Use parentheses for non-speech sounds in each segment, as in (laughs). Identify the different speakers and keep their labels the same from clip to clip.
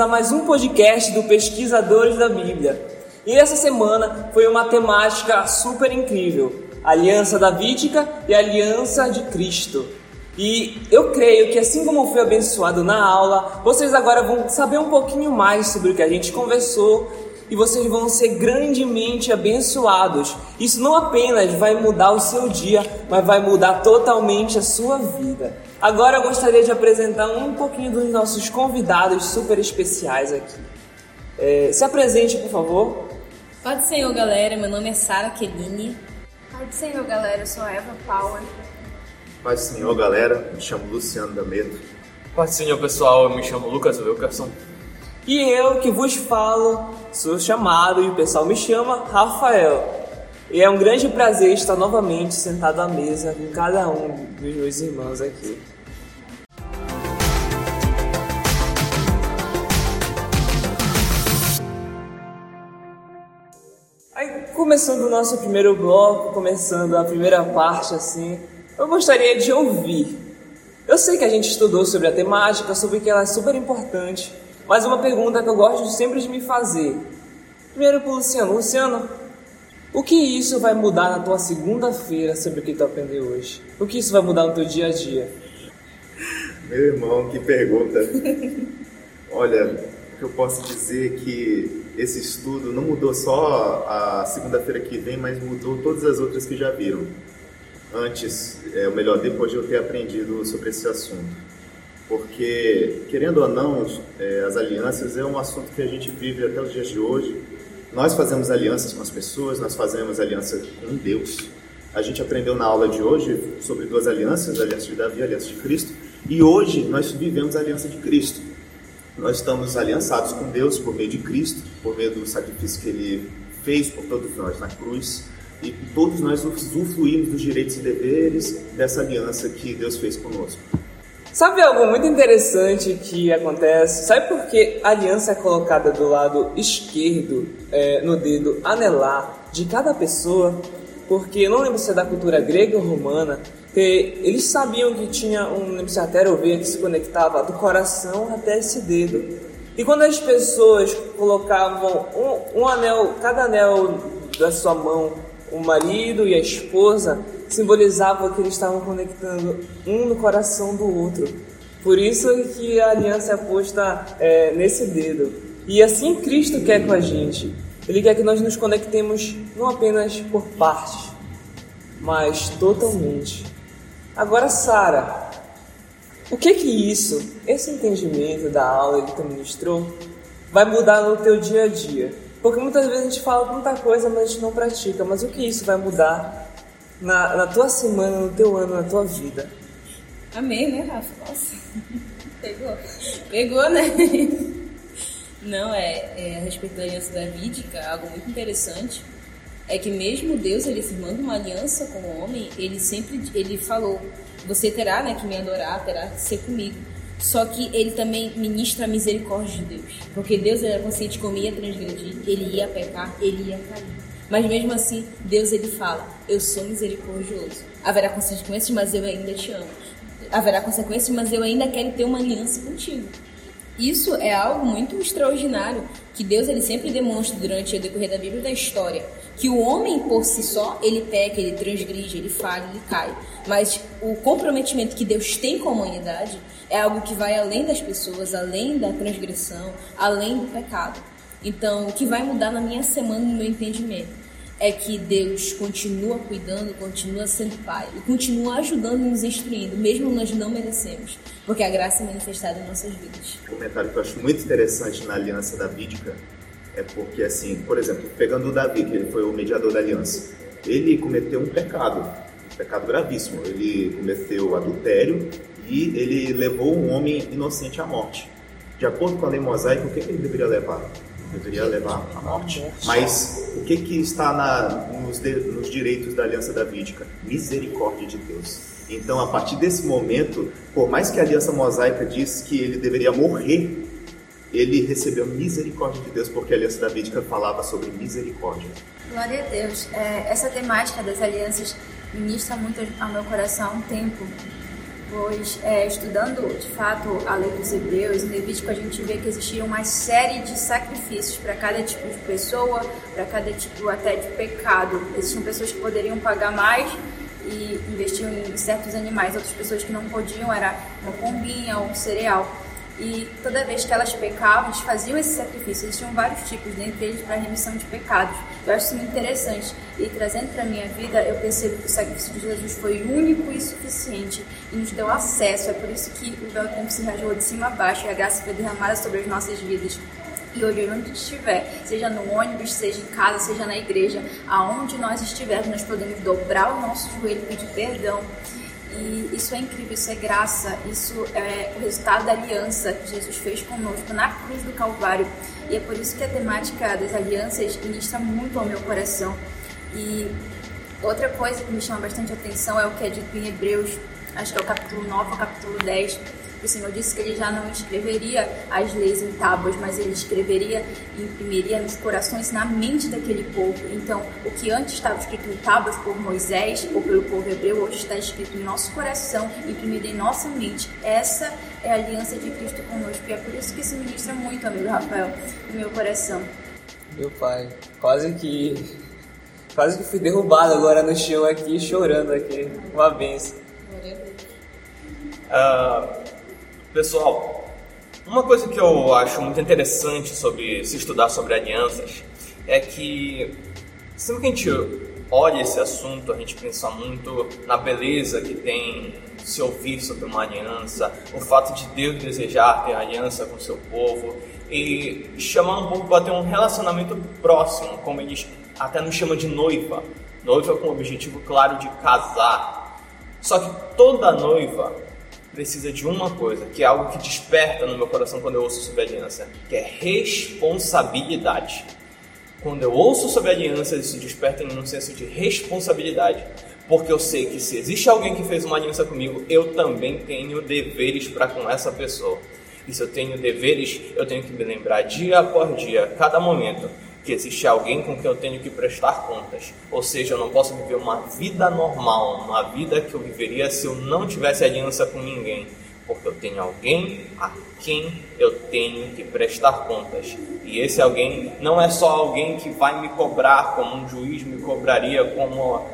Speaker 1: a mais um podcast do Pesquisadores da Bíblia. E essa semana foi uma temática super incrível: Aliança Davídica e Aliança de Cristo. E eu creio que assim como foi abençoado na aula, vocês agora vão saber um pouquinho mais sobre o que a gente conversou e vocês vão ser grandemente abençoados. Isso não apenas vai mudar o seu dia, mas vai mudar totalmente a sua vida. Agora eu gostaria de apresentar um pouquinho dos nossos convidados super especiais aqui. É, se apresente, por favor.
Speaker 2: Pode Senhor, galera. Meu nome é Sara Kelini.
Speaker 3: Pode Senhor, galera. Eu sou a Eva Power.
Speaker 4: Paz do Senhor, galera. Me chamo Luciano Damedo.
Speaker 5: Paz do Senhor, pessoal. Eu me chamo Lucas Wilkerson.
Speaker 1: E eu que vos falo, sou chamado e o pessoal me chama Rafael. E é um grande prazer estar novamente sentado à mesa com cada um dos meus irmãos aqui. Aí, começando o nosso primeiro bloco, começando a primeira parte assim, eu gostaria de ouvir. Eu sei que a gente estudou sobre a temática, sobre que ela é super importante, mas uma pergunta que eu gosto sempre de me fazer. Primeiro para o Luciano. Luciano, o que isso vai mudar na tua segunda-feira sobre o que tu aprendeu hoje? O que isso vai mudar no teu dia a dia?
Speaker 4: Meu irmão, que pergunta. (laughs) Olha, o que eu posso dizer é que esse estudo não mudou só a segunda-feira que vem, mas mudou todas as outras que já viram antes, é, ou melhor, depois de eu ter aprendido sobre esse assunto. Porque, querendo ou não, é, as alianças é um assunto que a gente vive até os dias de hoje. Nós fazemos alianças com as pessoas, nós fazemos aliança com Deus. A gente aprendeu na aula de hoje sobre duas alianças, a aliança de Davi e a aliança de Cristo. E hoje nós vivemos a aliança de Cristo. Nós estamos aliançados com Deus por meio de Cristo, por meio do sacrifício que Ele fez por todos nós na cruz e todos nós usufruímos dos direitos e deveres dessa aliança que Deus fez conosco.
Speaker 1: Sabe algo muito interessante que acontece? Sabe por que a aliança é colocada do lado esquerdo, é, no dedo anelar de cada pessoa? Porque eu não lembro se é da cultura grega ou romana, que eles sabiam que tinha um, lembro se é que se conectava do coração até esse dedo. E quando as pessoas colocavam um, um anel, cada anel da sua mão o marido e a esposa simbolizavam que eles estavam conectando um no coração do outro. Por isso que a aliança é posta é, nesse dedo. E assim Cristo quer com a gente. Ele quer que nós nos conectemos não apenas por partes, mas totalmente. Agora, Sara, o que que isso, esse entendimento da aula que tu ministrou, vai mudar no teu dia a dia? Porque muitas vezes a gente fala tanta coisa, mas a gente não pratica. Mas o que isso vai mudar na, na tua semana, no teu ano, na tua vida?
Speaker 2: Amém, né, Rafa? Nossa, (laughs) pegou. Pegou, né? Não, é, é a respeito da aliança davídica, algo muito interessante é que mesmo Deus ele firmando uma aliança com o homem, ele sempre ele falou: você terá, né, que me adorar, terá que ser comigo. Só que ele também ministra a misericórdia de Deus. Porque Deus era consciente como ia transgredir, ele ia pecar, ele ia cair. Mas mesmo assim, Deus ele fala: Eu sou misericordioso. Haverá consequências, mas eu ainda te amo. Haverá consequências, mas eu ainda quero ter uma aliança contigo. Isso é algo muito extraordinário que Deus ele sempre demonstra durante o decorrer da Bíblia da história, que o homem por si só, ele peca, ele transgride, ele falha, ele cai, mas o comprometimento que Deus tem com a humanidade é algo que vai além das pessoas, além da transgressão, além do pecado. Então, o que vai mudar na minha semana, no meu entendimento, é que Deus continua cuidando, continua sendo Pai e continua ajudando e nos instruindo, mesmo nós não merecemos, porque a graça é manifestada em nossas vidas.
Speaker 4: Um comentário que eu acho muito interessante na aliança davídica é porque, assim, por exemplo, pegando o Davi, que ele foi o mediador da aliança, ele cometeu um pecado, um pecado gravíssimo. Ele cometeu adultério e ele levou um homem inocente à morte. De acordo com a lei mosaica, o que, ele deveria levar? Deveria levar à morte. Mas o que, que está na, nos, de, nos direitos da aliança davídica? Misericórdia de Deus. Então, a partir desse momento, por mais que a aliança mosaica diz que ele deveria morrer, ele recebeu misericórdia de Deus, porque a aliança davídica falava sobre misericórdia.
Speaker 3: Glória a Deus. É, essa temática das alianças ministra muito ao meu coração um tempo Pois, é, estudando de fato a lei dos Hebreus, em Levítico a gente vê que existia uma série de sacrifícios para cada tipo de pessoa, para cada tipo até de pecado. Existiam pessoas que poderiam pagar mais e investiam em certos animais, outras pessoas que não podiam, era uma pombinha ou um cereal. E toda vez que elas pecavam, eles faziam esse sacrifício. Eles tinham vários tipos, dentre eles para remissão de pecados. Eu acho isso muito interessante. E trazendo para a minha vida, eu percebo que o sacrifício de Jesus foi único e suficiente e nos deu acesso. É por isso que o véu tempo se rasgou de cima a baixo e a graça foi derramada sobre as nossas vidas. E hoje, onde estiver, seja no ônibus, seja em casa, seja na igreja, aonde nós estivermos, nós podemos dobrar o nosso joelho e pedir perdão e isso é incrível, isso é graça, isso é o resultado da aliança que Jesus fez conosco na cruz do Calvário. E é por isso que a temática das alianças ministra muito ao meu coração. E outra coisa que me chama bastante atenção é o que é dito em Hebreus, acho que é o capítulo 9 ou capítulo 10, o Senhor disse que ele já não escreveria as leis em tábuas, mas ele escreveria e imprimiria nos corações, na mente daquele povo. Então, o que antes estava escrito em tábuas por Moisés ou pelo povo hebreu, hoje está escrito em nosso coração, imprimido em nossa mente. Essa é a aliança de Cristo conosco. E é por isso que isso ministra muito, amigo Rafael, no meu coração.
Speaker 1: Meu pai, quase que. Quase que fui derrubado agora no chão aqui, chorando aqui. Uma benção.
Speaker 5: Uh, Pessoal, uma coisa que eu acho muito interessante sobre se estudar sobre alianças é que sempre que a gente olha esse assunto, a gente pensa muito na beleza que tem se ouvir sobre uma aliança, o fato de Deus desejar ter aliança com seu povo e chamar um pouco para ter um relacionamento próximo, como eles até nos chamam de noiva. Noiva com o objetivo claro de casar. Só que toda noiva precisa de uma coisa, que é algo que desperta no meu coração quando eu ouço sobre aliança, que é responsabilidade. Quando eu ouço sobre aliança, isso desperta em um senso de responsabilidade, porque eu sei que se existe alguém que fez uma aliança comigo, eu também tenho deveres para com essa pessoa. E se eu tenho deveres, eu tenho que me lembrar dia após dia, cada momento, que existe alguém com quem eu tenho que prestar contas. Ou seja, eu não posso viver uma vida normal, uma vida que eu viveria se eu não tivesse aliança com ninguém, porque eu tenho alguém a quem eu tenho que prestar contas. E esse alguém não é só alguém que vai me cobrar como um juiz me cobraria, como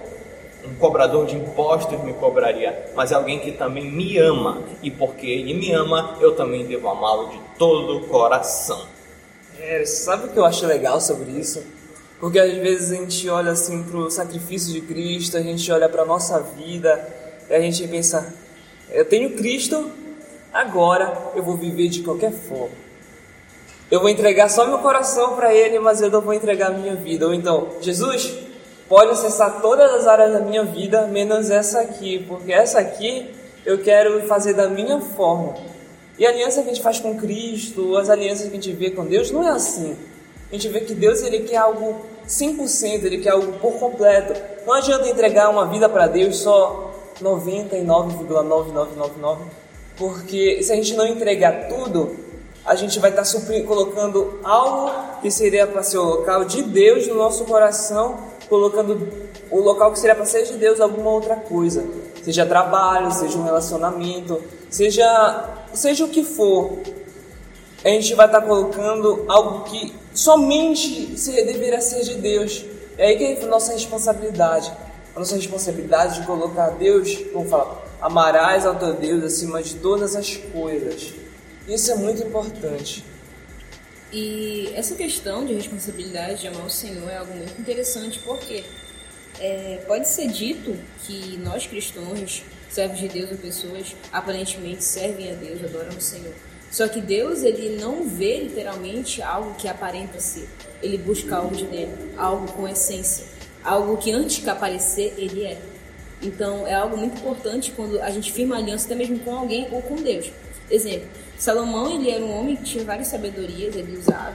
Speaker 5: um cobrador de impostos me cobraria, mas é alguém que também me ama. E porque ele me ama, eu também devo amá-lo de todo o coração.
Speaker 1: É, sabe o que eu acho legal sobre isso? Porque às vezes a gente olha assim para o sacrifício de Cristo, a gente olha para a nossa vida e a gente pensa: eu tenho Cristo, agora eu vou viver de qualquer forma. Eu vou entregar só meu coração para Ele, mas eu não vou entregar a minha vida. Ou então, Jesus, pode acessar todas as áreas da minha vida, menos essa aqui, porque essa aqui eu quero fazer da minha forma. E a aliança que a gente faz com Cristo, as alianças que a gente vê com Deus, não é assim. A gente vê que Deus ele quer algo 100%, ele quer algo por completo. Não adianta entregar uma vida para Deus só 99,9999, porque se a gente não entregar tudo, a gente vai estar tá colocando algo que seria para ser o local de Deus no nosso coração, colocando o local que seria para ser de Deus alguma outra coisa, seja trabalho, seja um relacionamento, seja seja o que for, a gente vai estar colocando algo que somente se deveria ser de Deus. É aí que é a nossa responsabilidade. A nossa responsabilidade de colocar Deus, como fala, amarás ao teu Deus acima de todas as coisas. Isso é muito importante.
Speaker 2: E essa questão de responsabilidade de amar o Senhor é algo muito interessante, porque é, pode ser dito que nós cristãos servos de Deus ou pessoas aparentemente servem a Deus, adoram o Senhor. Só que Deus, ele não vê literalmente algo que aparenta ser. Ele busca algo de dentro, algo com essência, algo que antes de aparecer, ele é. Então, é algo muito importante quando a gente firma aliança até mesmo com alguém ou com Deus. Exemplo, Salomão, ele era um homem que tinha várias sabedorias, ele usava.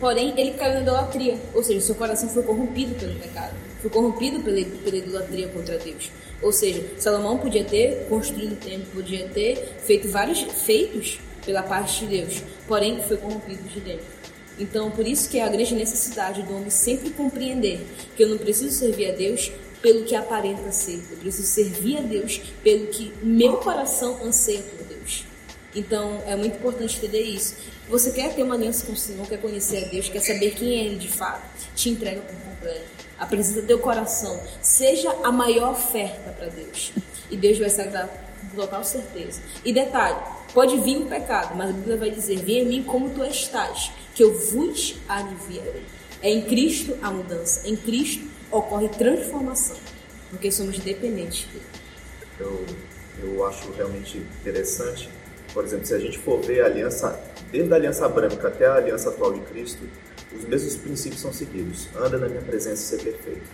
Speaker 2: Porém, ele caiu na idolatria, ou seja, seu coração foi corrompido pelo pecado, foi corrompido pela, pela idolatria contra Deus. Ou seja, Salomão podia ter construído o templo, podia ter feito vários feitos pela parte de Deus, porém foi corrompido de dentro. Então, por isso que é a grande necessidade do homem sempre compreender que eu não preciso servir a Deus pelo que aparenta ser. Eu preciso servir a Deus pelo que meu coração anseia por. Então é muito importante entender isso. Você quer ter uma aliança com o Senhor, quer conhecer a Deus, quer saber quem é Ele de fato, te entrega por completo. Apresenta teu coração. Seja a maior oferta para Deus. E Deus vai se agradar com total certeza. E detalhe, pode vir o pecado, mas a Bíblia vai dizer: Vem a mim como tu estás, que eu vos aliviarei. É em Cristo a mudança. Em Cristo ocorre transformação, porque somos dependentes dele.
Speaker 4: Eu, eu acho realmente interessante, por exemplo, se a gente for ver a aliança, desde a aliança branca até a aliança atual de Cristo, os mesmos princípios são seguidos. Anda na minha presença e ser perfeito.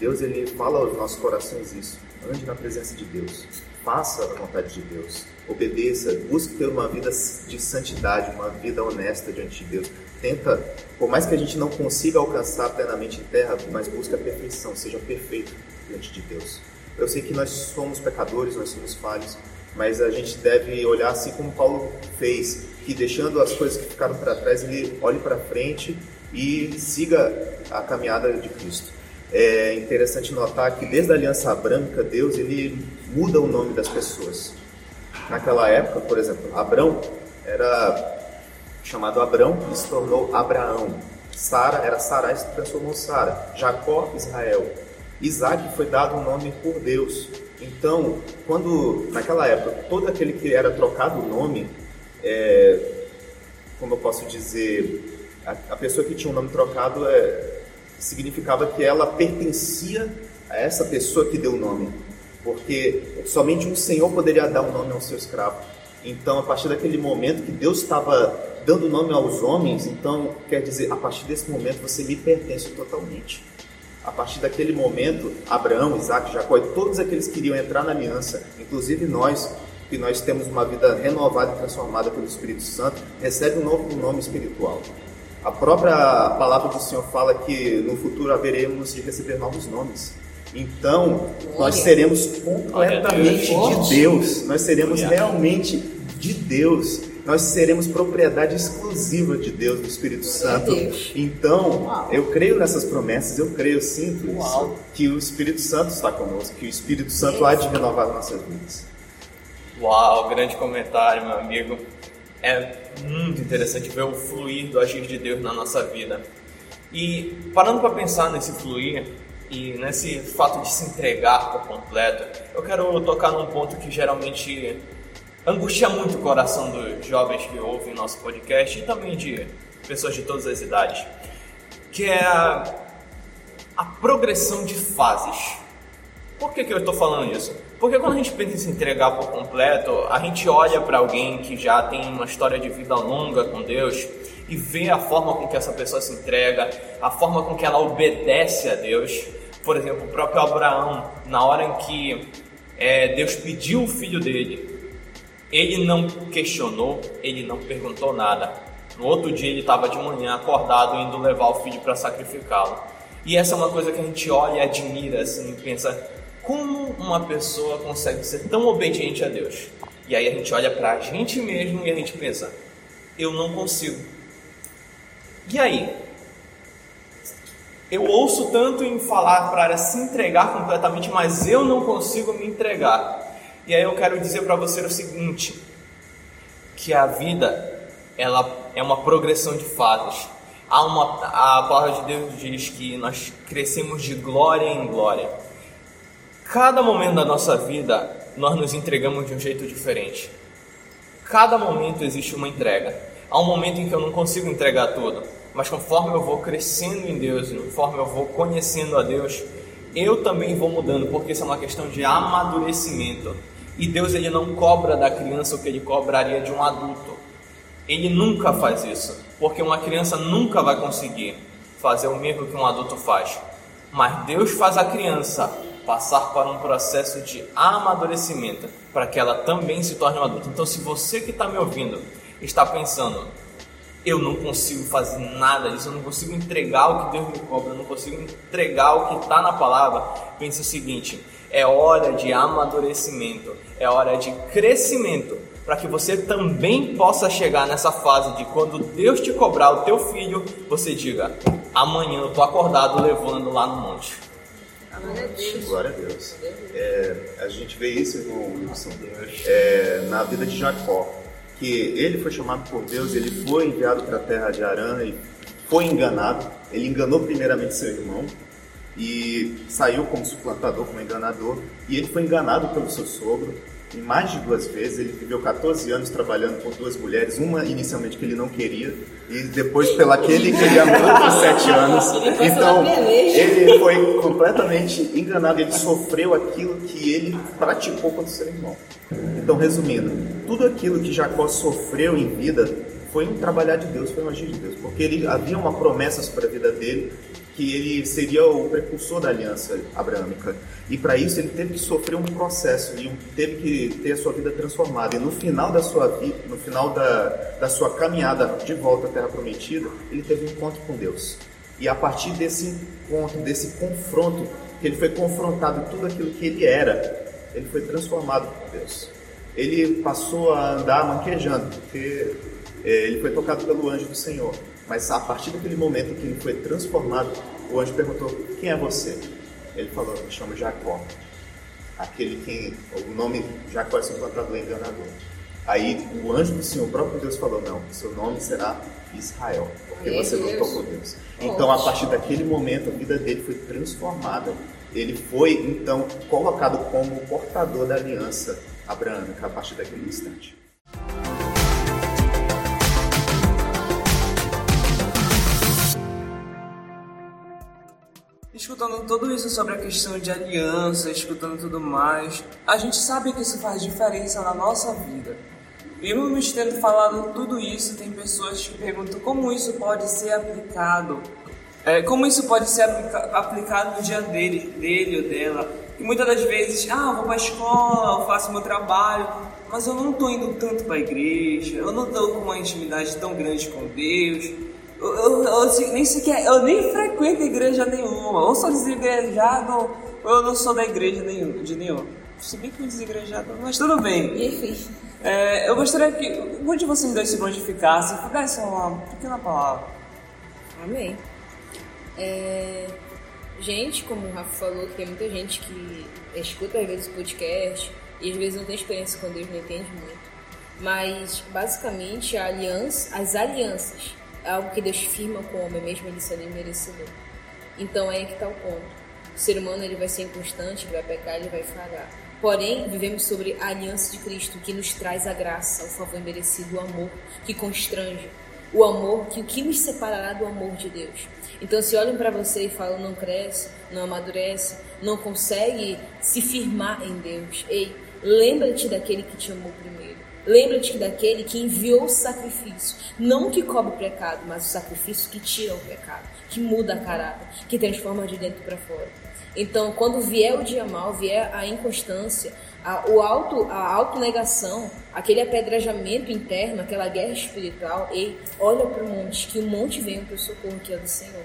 Speaker 4: Deus ele fala aos nossos corações isso. Ande na presença de Deus. Faça a vontade de Deus. Obedeça. Busque ter uma vida de santidade, uma vida honesta diante de Deus. Tenta, por mais que a gente não consiga alcançar plenamente em terra, mas busque a perfeição. Seja perfeito diante de Deus. Eu sei que nós somos pecadores, nós somos falhos, mas a gente deve olhar assim como Paulo fez, que deixando as coisas que ficaram para trás, ele olhe para frente e siga a caminhada de Cristo. É interessante notar que desde a Aliança Branca, Deus ele muda o nome das pessoas. Naquela época, por exemplo, Abrão era chamado Abrão e se tornou Abraão. Sara era Sarai e se transformou Sara. Jacó, Israel. Isaac foi dado um nome por Deus. Então, quando naquela época todo aquele que era trocado o nome, é, como eu posso dizer, a, a, pessoa que tinha um nome trocado é, significava que ela pertencia a essa pessoa que deu o nome, porque somente um senhor poderia dar o um nome ao seu escravo. Então, a partir daquele momento que Deus estava dando nome aos homens, então quer dizer, a partir desse momento você me pertence totalmente. A partir daquele momento, Abraão, Isaac, Jacó e todos aqueles que iriam entrar na aliança, inclusive nós, que nós temos uma vida renovada e transformada pelo Espírito Santo, recebe um novo nome espiritual. A própria palavra do Senhor fala que no futuro haveremos de receber novos nomes. Então, nós seremos completamente de Deus. Nós seremos realmente de Deus. Nós seremos propriedade exclusiva de Deus, do Espírito Santo. Então, eu creio nessas promessas, eu creio, sinto isso, que o Espírito Santo está conosco, que o Espírito Santo há de renovar nossas vidas.
Speaker 5: Uau, grande comentário, meu amigo. É muito interessante ver o fluir do agir de Deus na nossa vida. E parando para pensar nesse fluir e nesse fato de se entregar por completo, eu quero tocar num ponto que geralmente angustia muito o coração dos jovens que ouvem nosso podcast e também de pessoas de todas as idades, que é a, a progressão de fases. Por que, que eu estou falando isso? Porque quando a gente pensa em se entregar por completo, a gente olha para alguém que já tem uma história de vida longa com Deus e vê a forma com que essa pessoa se entrega, a forma com que ela obedece a Deus. Por exemplo, o próprio Abraão, na hora em que é, Deus pediu o filho dele, ele não questionou, ele não perguntou nada. No outro dia ele estava de manhã acordado indo levar o filho para sacrificá-lo. E essa é uma coisa que a gente olha e admira assim, e pensa, como uma pessoa consegue ser tão obediente a Deus? E aí a gente olha para a gente mesmo e a gente pensa: eu não consigo. E aí? Eu ouço tanto em falar para se entregar completamente, mas eu não consigo me entregar. E aí eu quero dizer para você o seguinte: que a vida ela é uma progressão de fases. Há uma, a palavra de Deus diz que nós crescemos de glória em glória. Cada momento da nossa vida, nós nos entregamos de um jeito diferente. Cada momento existe uma entrega. Há um momento em que eu não consigo entregar tudo, mas conforme eu vou crescendo em Deus, conforme eu vou conhecendo a Deus, eu também vou mudando, porque isso é uma questão de amadurecimento. E Deus ele não cobra da criança o que ele cobraria de um adulto. Ele nunca faz isso, porque uma criança nunca vai conseguir fazer o mesmo que um adulto faz. Mas Deus faz a criança passar por um processo de amadurecimento para que ela também se torne um adulto. Então, se você que está me ouvindo está pensando, eu não consigo fazer nada disso, eu não consigo entregar o que Deus me cobra, eu não consigo entregar o que está na palavra, pense o seguinte: é hora de amadurecimento, é hora de crescimento, para que você também possa chegar nessa fase de quando Deus te cobrar o teu filho, você diga: amanhã eu estou acordado levando lá no monte.
Speaker 2: Glória a Deus.
Speaker 4: Glória a Deus. É, a gente vê isso, irmão Wilson, é, na vida de Jacó, que ele foi chamado por Deus, ele foi enviado para a terra de Arã e foi enganado. Ele enganou primeiramente seu irmão e saiu como suplantador, como enganador, e ele foi enganado pelo seu sogro em mais de duas vezes. Ele viveu 14 anos trabalhando por duas mulheres, uma inicialmente que ele não queria, e depois pela que ele amou por sete anos. Então, ele foi completamente enganado, ele sofreu aquilo que ele praticou contra o seu irmão. Então, resumindo, tudo aquilo que Jacó sofreu em vida foi um trabalhar de Deus, foi um agir de Deus, porque ele havia uma promessa sobre a vida dele que ele seria o precursor da aliança abraâmica. E para isso ele teve que sofrer um processo e teve que ter a sua vida transformada. E no final da sua vida, no final da, da sua caminhada de volta à Terra Prometida, ele teve um encontro com Deus. E a partir desse encontro, desse confronto, que ele foi confrontado tudo aquilo que ele era, ele foi transformado por Deus. Ele passou a andar manquejando, porque ele foi tocado pelo anjo do Senhor. Mas a partir daquele momento que ele foi transformado, o anjo perguntou: Quem é você? Ele falou: Me chamo Jacó. Aquele quem. O nome Jacó é suplantador enganador. Aí o anjo do Senhor, o próprio Deus, falou: Não, seu nome será Israel, porque Meu você lutou por Deus. Então, a partir daquele momento, a vida dele foi transformada. Ele foi, então, colocado como portador da aliança abraâmica a partir daquele instante.
Speaker 1: Escutando tudo isso sobre a questão de aliança, escutando tudo mais, a gente sabe que isso faz diferença na nossa vida. Mesmo tendo falado tudo isso, tem pessoas que perguntam como isso pode ser aplicado, é, como isso pode ser aplica aplicado no dia dele, dele ou dela. E muitas das vezes, ah, vou para a escola, eu faço meu trabalho, mas eu não estou indo tanto para a igreja, eu não estou com uma intimidade tão grande com Deus. Eu, eu, eu, nem sequer, eu nem frequento igreja nenhuma. Ou sou desigrejado, ou eu não sou da igreja nenhum, de nenhuma. Se bem que um desigrejado, mas tudo bem.
Speaker 2: Enfim.
Speaker 1: É, eu gostaria que onde você me dois prontificasse, desse uma pequena palavra.
Speaker 2: Amém. É, gente, como o Rafa falou, tem muita gente que escuta às vezes o podcast e às vezes não tem experiência com Deus, não entende muito. Mas basicamente a aliança, as alianças algo que Deus firma com o homem, mesmo ele sendo imerecedor. Então é aí que está o ponto. O ser humano ele vai ser inconstante, ele vai pecar, ele vai falhar. Porém, vivemos sobre a aliança de Cristo, que nos traz a graça, o favor merecido, o amor que constrange, o amor que o que nos separará do amor de Deus. Então, se olham para você e falam não cresce, não amadurece, não consegue se firmar em Deus, ei, lembra-te daquele que te amou primeiro. Lembra-te daquele que enviou o sacrifício, não que cobre o pecado, mas o sacrifício que tira o pecado, que muda a caráter, que transforma de dentro para fora. Então, quando vier o dia mal, vier a inconstância, a, o auto, a autonegação, aquele apedrejamento interno, aquela guerra espiritual, ei, olha para o monte, que o monte vem para o socorro que é do Senhor.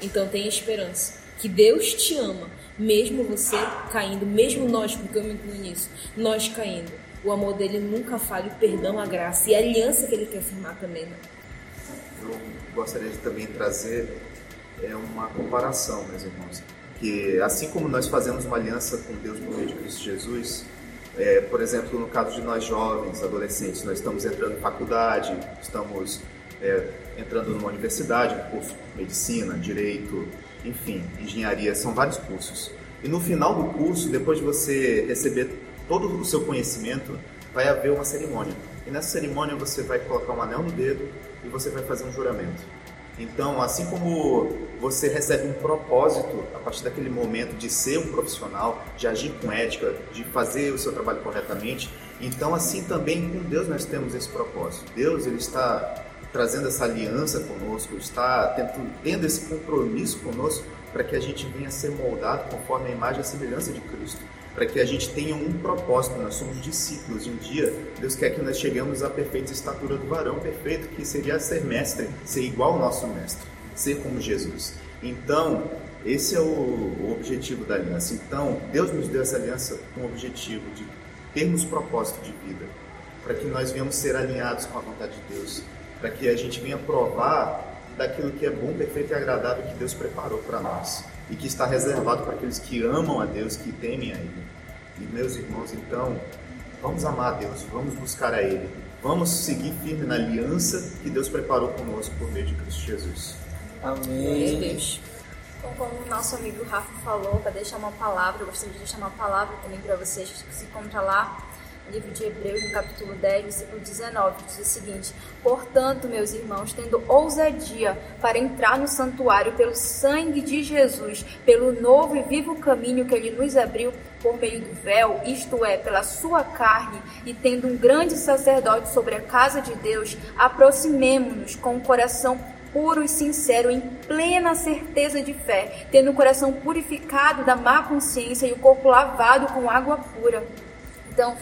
Speaker 2: Então, tenha esperança, que Deus te ama, mesmo você caindo, mesmo nós, porque eu me incluo nisso, nós caindo o amor dele nunca falha, o perdão, a graça e a aliança que ele quer firmar também. Né?
Speaker 4: Eu gostaria de também trazer é, uma comparação, meus irmãos. Que assim como nós fazemos uma aliança com Deus por meio de Cristo Jesus, é, por exemplo, no caso de nós jovens, adolescentes, nós estamos entrando em faculdade, estamos é, entrando numa universidade, um curso de medicina, direito, enfim, engenharia, são vários cursos. E no final do curso, depois de você receber todo o seu conhecimento, vai haver uma cerimônia. E nessa cerimônia você vai colocar um anel no dedo e você vai fazer um juramento. Então, assim como você recebe um propósito a partir daquele momento de ser um profissional, de agir com ética, de fazer o seu trabalho corretamente, então assim também com Deus nós temos esse propósito. Deus ele está trazendo essa aliança conosco, está tendo, tendo esse compromisso conosco para que a gente venha a ser moldado conforme a imagem e a semelhança de Cristo para que a gente tenha um propósito. Nós somos discípulos. Um dia, Deus quer que nós cheguemos à perfeita estatura do varão perfeito, que seria ser mestre, ser igual ao nosso mestre, ser como Jesus. Então, esse é o objetivo da aliança. Então, Deus nos deu essa aliança com o objetivo de termos propósito de vida, para que nós venhamos ser alinhados com a vontade de Deus, para que a gente venha provar daquilo que é bom, perfeito e agradável que Deus preparou para nós. E que está reservado para aqueles que amam a Deus, que temem a Ele. E meus irmãos, então, vamos amar a Deus, vamos buscar a Ele, vamos seguir firme na aliança que Deus preparou conosco por meio de Cristo Jesus.
Speaker 1: Amém.
Speaker 2: Deus.
Speaker 3: Então, como o nosso amigo Rafa falou, para deixar uma palavra, eu gostaria de deixar uma palavra também para vocês que se encontra lá livro de Hebreus, no capítulo 10, versículo 19, que diz o seguinte: Portanto, meus irmãos, tendo ousadia para entrar no santuário pelo sangue de Jesus, pelo novo e vivo caminho que ele nos abriu por meio do véu, isto é, pela sua carne, e tendo um grande sacerdote sobre a casa de Deus, aproximemo-nos com o coração puro e sincero, em plena certeza de fé, tendo o coração purificado da má consciência e o corpo lavado com água pura. Então,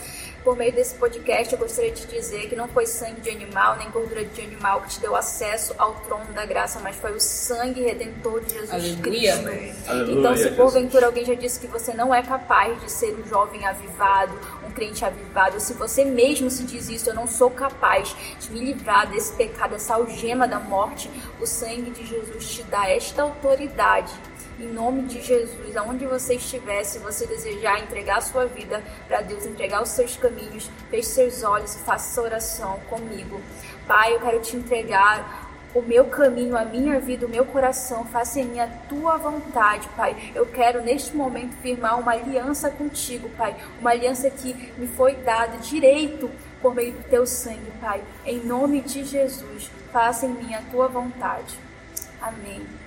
Speaker 3: por meio desse podcast, eu gostaria de dizer que não foi sangue de animal, nem gordura de animal que te deu acesso ao trono da graça, mas foi o sangue redentor de Jesus
Speaker 2: Aleluia.
Speaker 3: Cristo.
Speaker 4: Aleluia,
Speaker 3: então, se porventura alguém já disse que você não é capaz de ser um jovem avivado, um crente avivado, se você mesmo se diz isso, eu não sou capaz de me livrar desse pecado, dessa algema da morte, o sangue de Jesus te dá esta autoridade. Em nome de Jesus, aonde você estiver, se você desejar entregar a sua vida para Deus, entregar os seus caminhos, feche seus olhos e faça oração comigo. Pai, eu quero te entregar o meu caminho, a minha vida, o meu coração, faça em mim a tua vontade, Pai. Eu quero neste momento firmar uma aliança contigo, Pai. Uma aliança que me foi dada direito por meio do teu sangue, Pai. Em nome de Jesus, faça em mim a tua vontade. Amém.